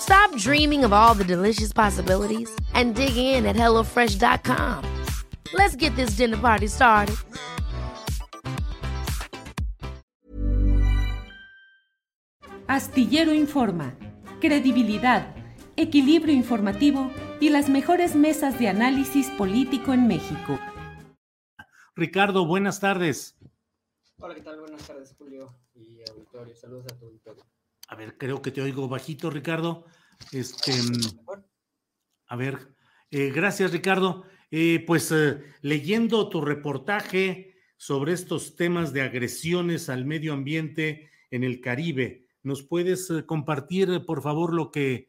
Stop dreaming of all the delicious possibilities and dig in at HelloFresh.com. Let's get this dinner party started. Astillero Informa, credibilidad, equilibrio informativo y las mejores mesas de análisis político en México. Ricardo, buenas tardes. Hola, ¿qué tal? Buenas tardes, Julio y auditorio. Saludos a tu auditorio. A ver, creo que te oigo bajito, Ricardo. Este, a ver, eh, gracias, Ricardo. Eh, pues eh, leyendo tu reportaje sobre estos temas de agresiones al medio ambiente en el Caribe, ¿nos puedes compartir, por favor, lo que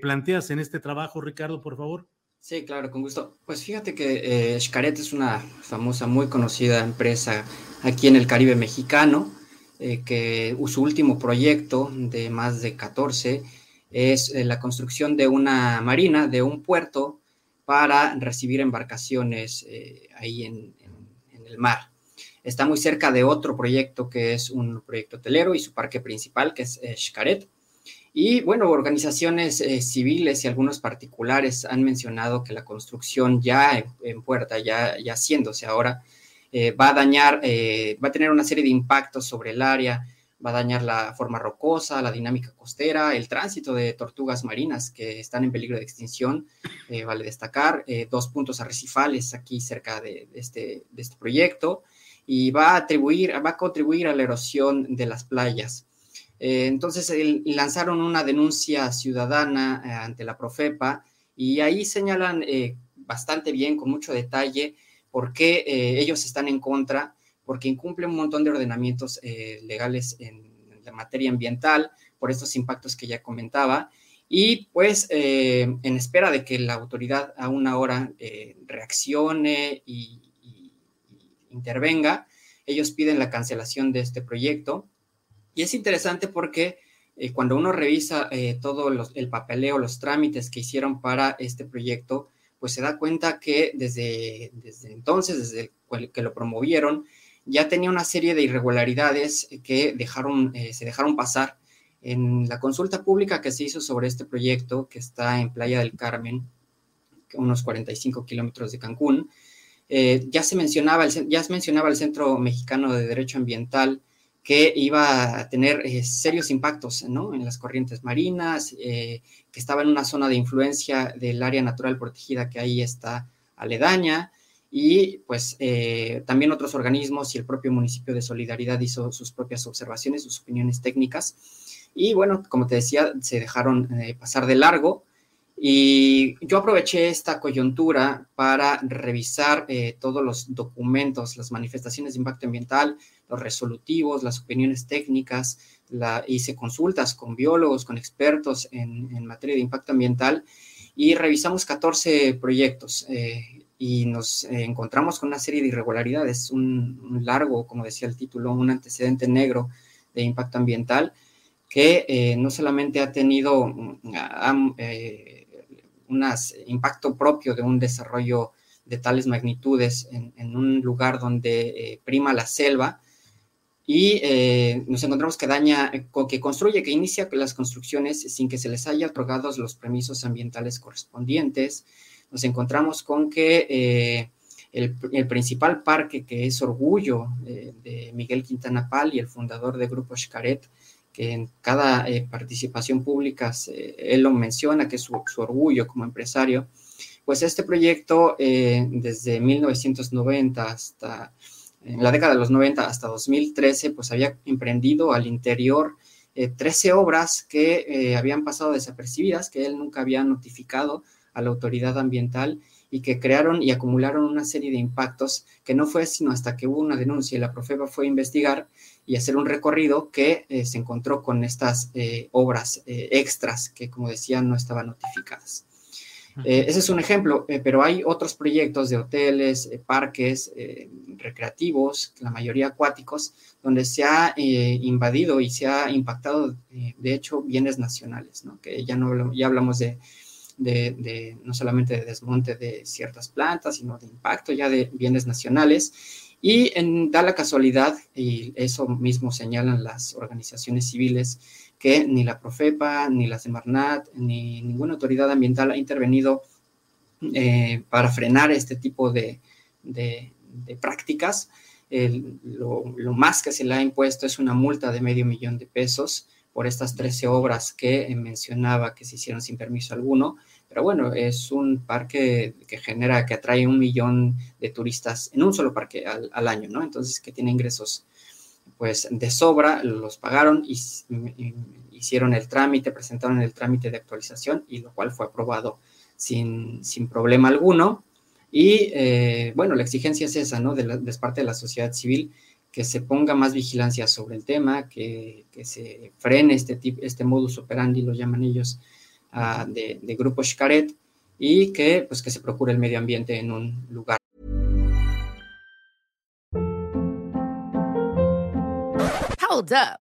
planteas en este trabajo, Ricardo, por favor? Sí, claro, con gusto. Pues fíjate que Xcaret es una famosa, muy conocida empresa aquí en el Caribe mexicano eh, que su último proyecto de más de 14 es eh, la construcción de una marina, de un puerto para recibir embarcaciones eh, ahí en, el mar. Está muy cerca de otro proyecto que es un proyecto hotelero y su parque principal, que es Xcaret. Y bueno, organizaciones civiles y algunos particulares han mencionado que la construcción ya en, puerta, ya, ya haciéndose ahora, eh, va a dañar, eh, va a tener una serie de impactos sobre el área, va a dañar la forma rocosa, la dinámica costera, el tránsito de tortugas marinas que están en peligro de extinción. Eh, vale destacar dos puntos arrecifales aquí cerca de, este, de, este, proyecto y va a, atribuir, va a contribuir a la erosión de las playas. entonces lanzaron una denuncia ciudadana ante la Profepa y ahí señalan bastante bien, con mucho detalle, por qué eh, ellos están en contra, porque incumplen un montón de ordenamientos eh, legales en, la materia ambiental, por estos impactos que ya comentaba, y pues eh, en espera de que la autoridad a una hora reaccione y, intervenga, ellos piden la cancelación de este proyecto. Y es interesante porque cuando uno revisa todo el papeleo, los trámites que hicieron para este proyecto, pues se da cuenta que desde, desde entonces, desde que lo promovieron, ya tenía una serie de irregularidades que dejaron, eh, se dejaron pasar en la consulta pública que se hizo sobre este proyecto que está en Playa del Carmen, unos 45 kilómetros de Cancún. Eh, ya, se mencionaba el, ya se mencionaba el Centro Mexicano de Derecho Ambiental que iba a tener eh, serios impactos ¿no? en las corrientes marinas, eh, que estaba en una zona de influencia del área natural protegida que ahí está aledaña, y pues eh, también otros organismos y el propio municipio de Solidaridad hizo sus propias observaciones, sus opiniones técnicas, y bueno, como te decía, se dejaron pasar de largo. Y yo aproveché esta coyuntura para revisar todos los documentos, las manifestaciones de impacto ambiental, los resolutivos, las opiniones técnicas, la, hice consultas con biólogos, con expertos en, materia de impacto ambiental y revisamos 14 proyectos eh, y nos eh, encontramos con una serie de irregularidades, un, largo, como decía el título, un antecedente negro de impacto ambiental que eh, no solamente ha tenido un impacto propio de un desarrollo de tales magnitudes en, un lugar donde prima la selva, y eh, nos encontramos que daña, que construye, que inicia las construcciones sin que se les haya otorgado los permisos ambientales correspondientes. Nos encontramos con que eh, el, principal parque, que es Orgullo eh, de Miguel Quintana Pal y el fundador del Grupo Xcaret, que en cada eh, participación pública él lo menciona, que es su, orgullo como empresario, pues este proyecto eh, desde 1990 hasta en la década de los 90 hasta 2013, pues había emprendido al interior 13 obras que habían pasado desapercibidas, que él nunca había notificado a la autoridad ambiental y que crearon y acumularon una serie de impactos que no fue sino hasta que hubo una denuncia y la Profeba fue a investigar y hacer un recorrido que eh, se encontró con estas eh, obras eh, extras que, como decía, no estaban notificadas. ese es un ejemplo, pero hay otros proyectos de hoteles, parques recreativos, la mayoría acuáticos, donde se ha invadido y se ha impactado, de hecho, bienes nacionales, ¿no? que ya, no, ya hablamos de de, no solamente de desmonte de ciertas plantas, sino de impacto ya de bienes nacionales. Y en, da la casualidad, y eso mismo señalan las organizaciones civiles, que ni la Profepa, ni la Semarnat, ni ninguna autoridad ambiental ha intervenido eh, para frenar este tipo de, prácticas. lo, lo, más que se le ha impuesto es una multa de medio millón de pesos por estas 13 obras que mencionaba que se hicieron sin permiso alguno. Pero bueno, es un parque que genera, que atrae un millón de turistas en un solo parque al, año, ¿no? Entonces, que tiene ingresos pues de sobra, los pagaron y, hicieron el trámite, presentaron el trámite de actualización y lo cual fue aprobado sin, sin problema alguno. Y eh, bueno, la exigencia es esa, ¿no? De, de parte de la sociedad civil, que se ponga más vigilancia sobre el tema, que, se frene este, tipo, este modus operandi, lo llaman ellos, uh, de, de, grupo Xcaret, y que, pues, que se procure el medio ambiente en un lugar. Hold up.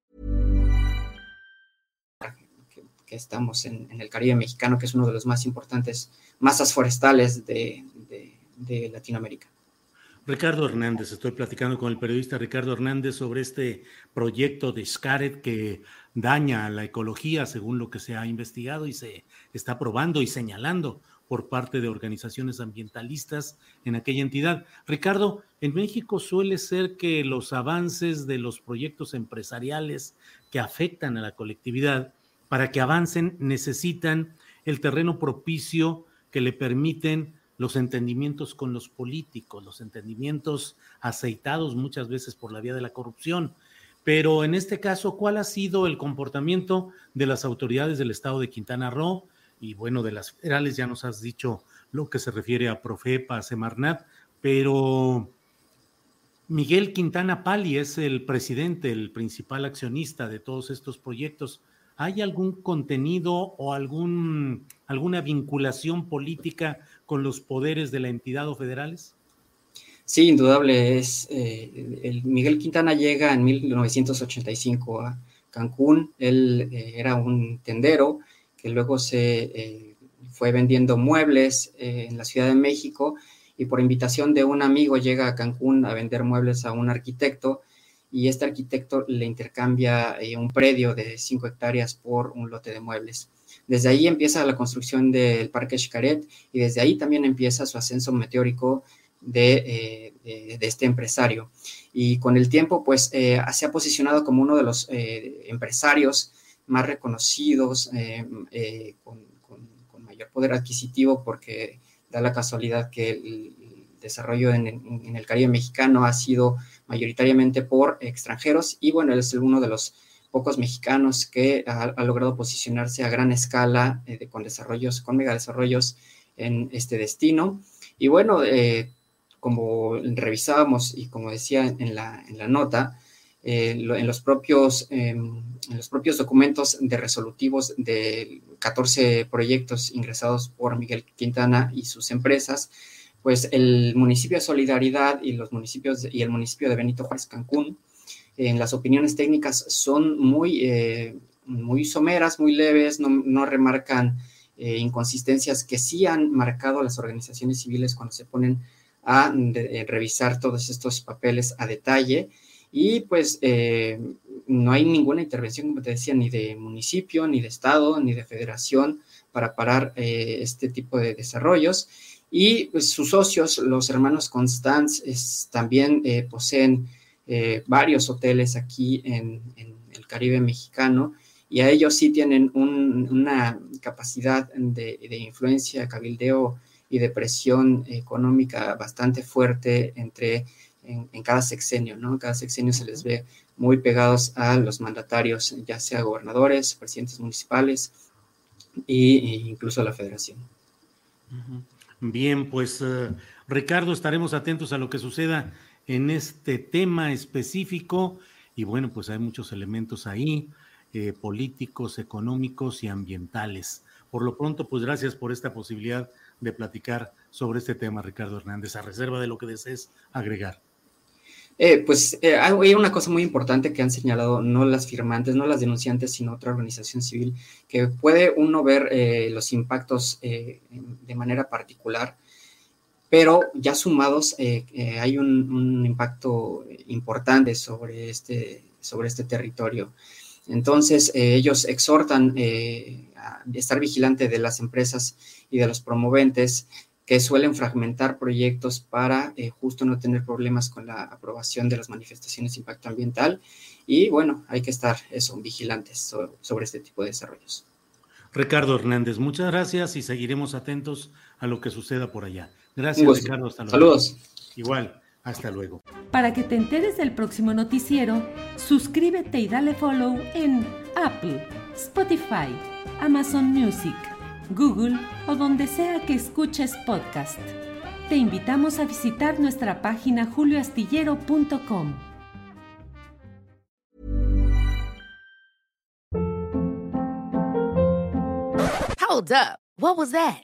Estamos en, el Caribe mexicano, que es uno de los más importantes masas forestales de, Latinoamérica. Ricardo Hernández, estoy platicando con el periodista Ricardo Hernández sobre este proyecto de Scaret que daña la ecología según lo que se ha investigado y se está probando y señalando por parte de organizaciones ambientalistas en aquella entidad. Ricardo, en México suele ser que los avances de los proyectos empresariales que afectan a la colectividad, para que avancen, necesitan el terreno propicio que le permiten los entendimientos con los políticos, los entendimientos aceitados muchas veces por la vía de la corrupción. Pero en este caso, ¿cuál ha sido el comportamiento de las autoridades del estado de Quintana Roo? Y bueno, de las federales ya nos has dicho lo que se refiere a Profepa, a Semarnat, pero Miguel Quintana Pali es el presidente, el principal accionista de todos estos proyectos. ¿Hay algún contenido o algún, alguna vinculación política con los poderes de la entidad o federales? Sí, indudable. Es, eh, el Miguel Quintana llega en 1985 a Cancún. Él eh, era un tendero que luego se eh, fue vendiendo muebles en la Ciudad de México y por invitación de un amigo llega a Cancún a vender muebles a un arquitecto y este arquitecto le intercambia eh, un predio de 5 hectáreas por un lote de muebles. Desde ahí empieza la construcción del Parque Xcaret y desde ahí también empieza su ascenso meteórico de, eh, este empresario. Y con el tiempo, pues, eh, se ha posicionado como uno de los empresarios más reconocidos, con, mayor poder adquisitivo, porque da la casualidad que desarrollo en, el Caribe mexicano ha sido mayoritariamente por extranjeros y bueno, él es uno de los pocos mexicanos que ha, logrado posicionarse a gran escala con desarrollos, con megadesarrollos en este destino. Y bueno, como revisábamos y como decía en la, en la nota, eh, en, los propios, em, en los propios documentos de resolutivos de 14 proyectos ingresados por Miguel Quintana y sus empresas, pues el municipio de Solidaridad y los municipios y el municipio de Benito Juárez Cancún, en las opiniones técnicas son muy, eh, muy someras, muy leves, no, no remarcan eh, inconsistencias que sí han marcado las organizaciones civiles cuando se ponen a revisar todos estos papeles a detalle y pues eh, no hay ninguna intervención, como te decía, ni de municipio, ni de estado, ni de federación para parar eh, este tipo de desarrollos. Y pues sus socios, los hermanos Constance, también eh, poseen varios hoteles aquí en, el Caribe mexicano y a ellos sí tienen una capacidad de, de influencia, cabildeo y de presión económica bastante fuerte entre en, cada sexenio, ¿no? Cada sexenio se les ve muy pegados a los mandatarios, ya sea gobernadores, presidentes municipales e, incluso a la federación. Bien, pues eh, Ricardo, estaremos atentos a lo que suceda en este tema específico y bueno, pues hay muchos elementos ahí, eh, políticos, económicos y ambientales. Por lo pronto, pues gracias por esta posibilidad de platicar sobre este tema, Ricardo Hernández, a reserva de lo que desees agregar. Eh, pues eh, hay una cosa muy importante que han señalado no las firmantes, no las denunciantes, sino otra organización civil, que puede uno ver eh, los impactos de manera particular, pero ya sumados hay un, impacto importante sobre este, sobre este territorio. Entonces, ellos exhortan a estar vigilante de las empresas y de los promoventes que suelen fragmentar proyectos para eh, justo no tener problemas con la aprobación de las manifestaciones de impacto ambiental. Y bueno, hay que estar eso, vigilantes sobre, este tipo de desarrollos. Ricardo Hernández, muchas gracias y seguiremos atentos a lo que suceda por allá. Gracias, Ricardo. Hasta luego. Saludos. Igual, hasta luego. Para que te enteres del próximo noticiero, suscríbete y dale follow en Apple, Spotify, Amazon Music Google o donde sea que escuches podcast. Te invitamos a visitar nuestra página julioastillero.com. Hold up. What was that?